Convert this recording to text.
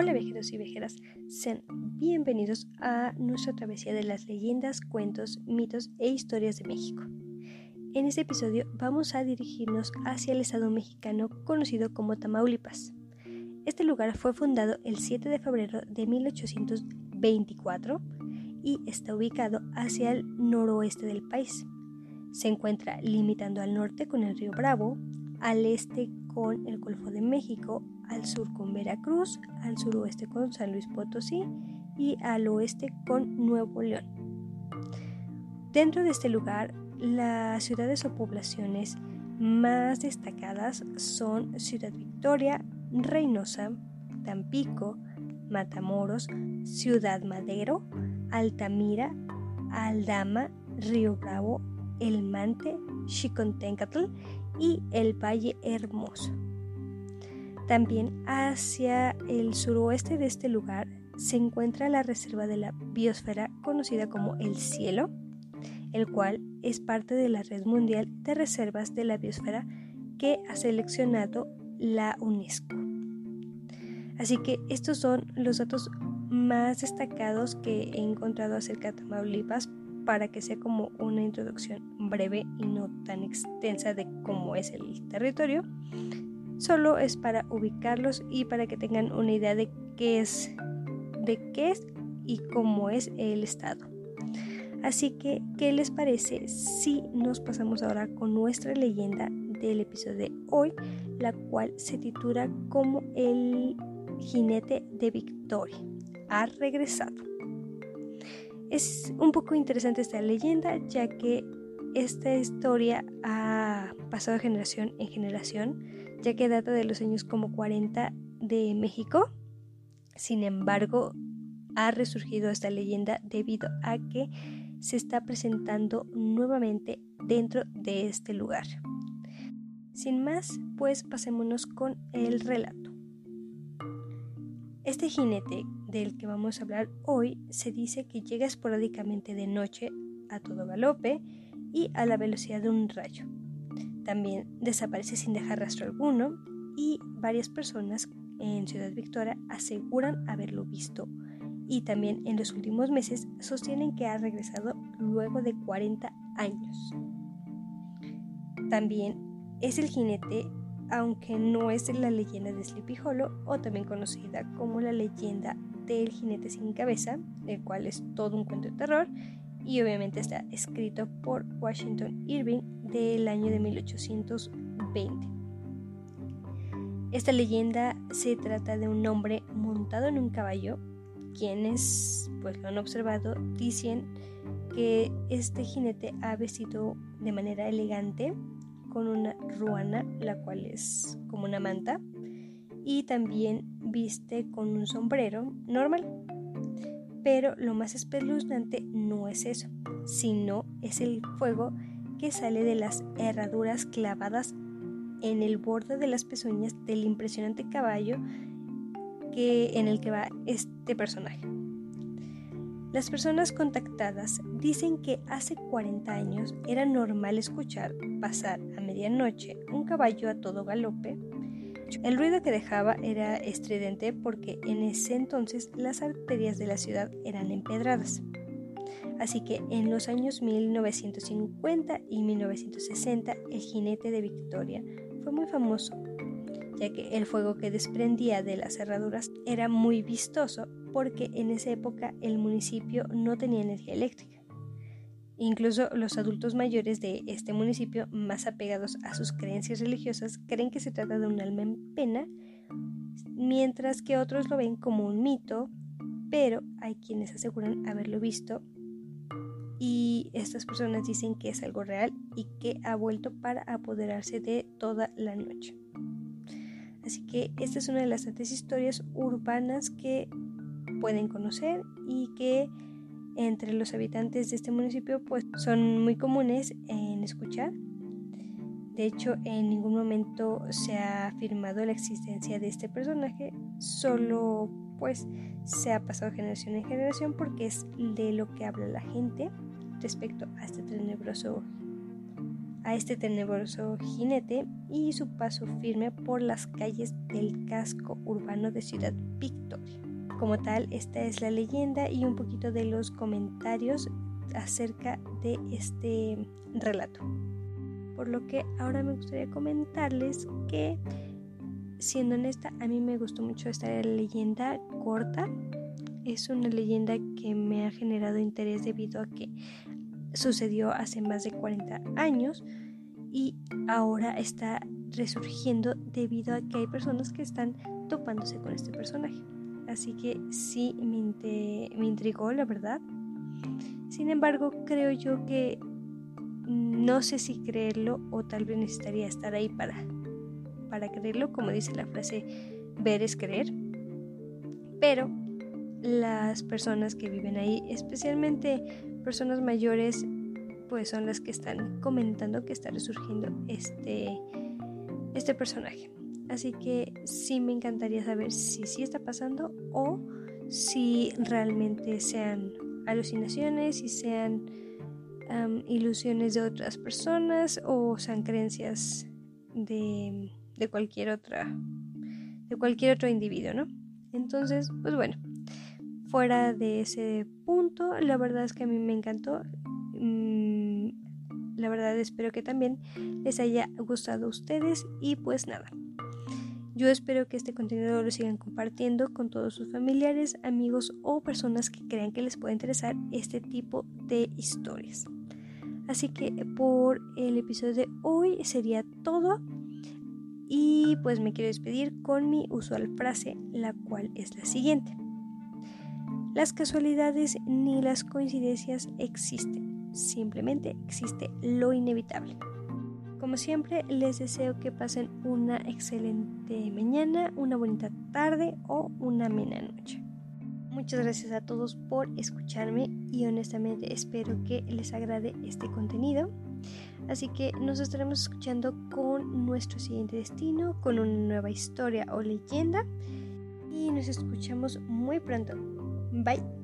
Hola viajeros y viajeras, sean bienvenidos a nuestra travesía de las leyendas, cuentos, mitos e historias de México. En este episodio vamos a dirigirnos hacia el estado mexicano conocido como Tamaulipas. Este lugar fue fundado el 7 de febrero de 1824 y está ubicado hacia el noroeste del país. Se encuentra limitando al norte con el río Bravo, al este con el Golfo de México, al sur con Veracruz, al suroeste con San Luis Potosí y al oeste con Nuevo León. Dentro de este lugar, las ciudades o poblaciones más destacadas son Ciudad Victoria, Reynosa, Tampico, Matamoros, Ciudad Madero, Altamira, Aldama, Río Bravo, El Mante, Xicontencatl y el Valle Hermoso. También hacia el suroeste de este lugar se encuentra la reserva de la biosfera conocida como el cielo, el cual es parte de la red mundial de reservas de la biosfera que ha seleccionado la UNESCO. Así que estos son los datos más destacados que he encontrado acerca de Tamaulipas para que sea como una introducción breve y no tan extensa de cómo es el territorio solo es para ubicarlos y para que tengan una idea de qué es, de qué es y cómo es el estado. Así que, ¿qué les parece si nos pasamos ahora con nuestra leyenda del episodio de hoy, la cual se titula como el jinete de Victoria? Ha regresado. Es un poco interesante esta leyenda, ya que esta historia ha pasado de generación en generación ya que data de los años como 40 de México. Sin embargo, ha resurgido esta leyenda debido a que se está presentando nuevamente dentro de este lugar. Sin más, pues pasémonos con el relato. Este jinete del que vamos a hablar hoy se dice que llega esporádicamente de noche a todo galope y a la velocidad de un rayo también desaparece sin dejar rastro alguno y varias personas en Ciudad Victoria aseguran haberlo visto y también en los últimos meses sostienen que ha regresado luego de 40 años. También es el jinete, aunque no es la leyenda de Sleepy Hollow o también conocida como la leyenda del jinete sin cabeza, el cual es todo un cuento de terror y obviamente está escrito por Washington Irving del año de 1820. Esta leyenda se trata de un hombre montado en un caballo. Quienes pues lo han observado dicen que este jinete ha vestido de manera elegante con una ruana, la cual es como una manta, y también viste con un sombrero normal. Pero lo más espeluznante no es eso, sino es el fuego que sale de las herraduras clavadas en el borde de las pezuñas del impresionante caballo que, en el que va este personaje. Las personas contactadas dicen que hace 40 años era normal escuchar pasar a medianoche un caballo a todo galope. El ruido que dejaba era estridente porque en ese entonces las arterias de la ciudad eran empedradas. Así que en los años 1950 y 1960 el jinete de Victoria fue muy famoso, ya que el fuego que desprendía de las cerraduras era muy vistoso porque en esa época el municipio no tenía energía eléctrica. Incluso los adultos mayores de este municipio, más apegados a sus creencias religiosas, creen que se trata de un alma en pena, mientras que otros lo ven como un mito, pero hay quienes aseguran haberlo visto y estas personas dicen que es algo real y que ha vuelto para apoderarse de toda la noche. Así que esta es una de las tantas historias urbanas que pueden conocer y que entre los habitantes de este municipio pues son muy comunes en escuchar. De hecho, en ningún momento se ha afirmado la existencia de este personaje, solo pues se ha pasado generación en generación porque es de lo que habla la gente respecto a este tenebroso a este tenebroso jinete y su paso firme por las calles del casco urbano de Ciudad Victoria. Como tal, esta es la leyenda y un poquito de los comentarios acerca de este relato. Por lo que ahora me gustaría comentarles que, siendo honesta, a mí me gustó mucho esta leyenda corta. Es una leyenda que me ha generado interés debido a que sucedió hace más de 40 años y ahora está resurgiendo debido a que hay personas que están topándose con este personaje. Así que sí me, intrigó, la verdad. Sin embargo, creo yo que no sé si creerlo o tal vez necesitaría estar ahí para, para creerlo, como dice la frase, ver es creer. Pero las personas que viven ahí, especialmente personas mayores, pues son las que están comentando que está resurgiendo este, este personaje. Así que sí me encantaría saber si sí está pasando o si realmente sean alucinaciones, si sean ilusiones de otras personas o sean creencias de, de cualquier otra de cualquier otro individuo, ¿no? Entonces, pues bueno, fuera de ese punto, la verdad es que a mí me encantó. Mm, la verdad espero que también les haya gustado a ustedes y pues nada. Yo espero que este contenido lo sigan compartiendo con todos sus familiares, amigos o personas que crean que les pueda interesar este tipo de historias. Así que por el episodio de hoy sería todo. Y pues me quiero despedir con mi usual frase, la cual es la siguiente. Las casualidades ni las coincidencias existen, simplemente existe lo inevitable. Como siempre, les deseo que pasen una excelente mañana, una bonita tarde o una amena noche. Muchas gracias a todos por escucharme y honestamente espero que les agrade este contenido. Así que nos estaremos escuchando con nuestro siguiente destino, con una nueva historia o leyenda y nos escuchamos muy pronto. Bye.